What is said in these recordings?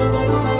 Música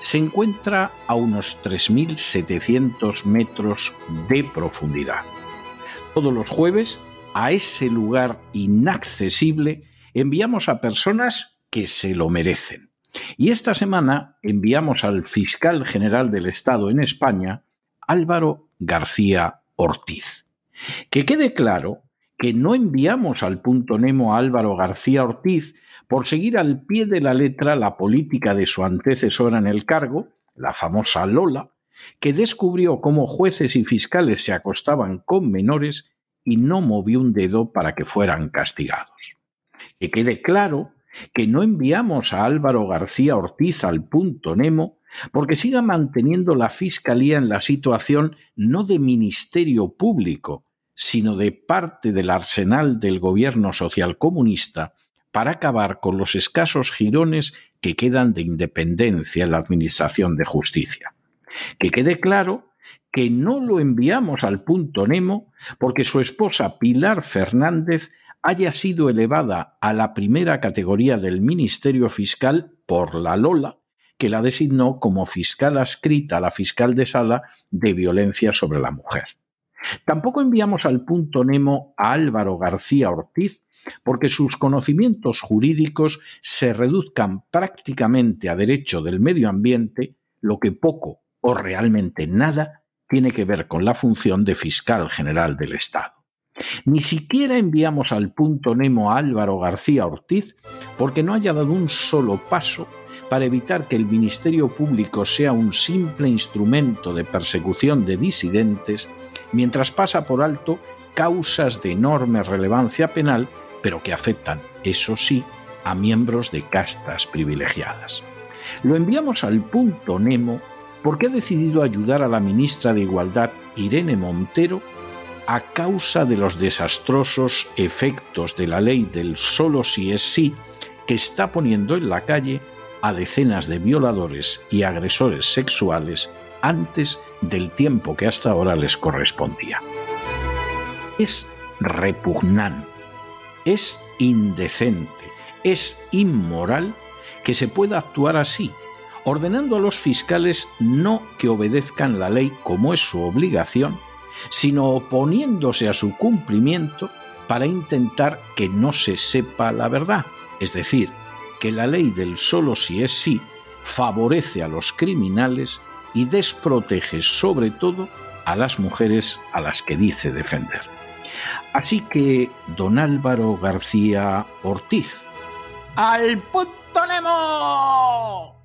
se encuentra a unos 3.700 metros de profundidad. Todos los jueves, a ese lugar inaccesible, enviamos a personas que se lo merecen. Y esta semana enviamos al fiscal general del Estado en España, Álvaro García Ortiz. Que quede claro que no enviamos al punto Nemo a Álvaro García Ortiz por seguir al pie de la letra la política de su antecesora en el cargo, la famosa Lola, que descubrió cómo jueces y fiscales se acostaban con menores y no movió un dedo para que fueran castigados. Que quede claro que no enviamos a Álvaro García Ortiz al punto Nemo porque siga manteniendo la Fiscalía en la situación no de ministerio público, sino de parte del arsenal del gobierno socialcomunista para acabar con los escasos jirones que quedan de independencia en la Administración de Justicia. Que quede claro que no lo enviamos al punto Nemo porque su esposa Pilar Fernández haya sido elevada a la primera categoría del Ministerio Fiscal por la Lola, que la designó como fiscal adscrita a la fiscal de sala de violencia sobre la mujer. Tampoco enviamos al punto Nemo a Álvaro García Ortiz porque sus conocimientos jurídicos se reduzcan prácticamente a derecho del medio ambiente, lo que poco o realmente nada tiene que ver con la función de fiscal general del Estado. Ni siquiera enviamos al punto Nemo a Álvaro García Ortiz porque no haya dado un solo paso para evitar que el Ministerio Público sea un simple instrumento de persecución de disidentes, mientras pasa por alto causas de enorme relevancia penal pero que afectan, eso sí, a miembros de castas privilegiadas. Lo enviamos al punto Nemo porque ha decidido ayudar a la ministra de Igualdad, Irene Montero, a causa de los desastrosos efectos de la ley del solo si es sí que está poniendo en la calle a decenas de violadores y agresores sexuales antes del tiempo que hasta ahora les correspondía. Es repugnante es indecente, es inmoral que se pueda actuar así, ordenando a los fiscales no que obedezcan la ley como es su obligación, sino oponiéndose a su cumplimiento para intentar que no se sepa la verdad, es decir, que la ley del solo si es sí favorece a los criminales y desprotege sobre todo a las mujeres a las que dice defender. Así que, don Álvaro García Ortiz. ¡Al punto Nemo!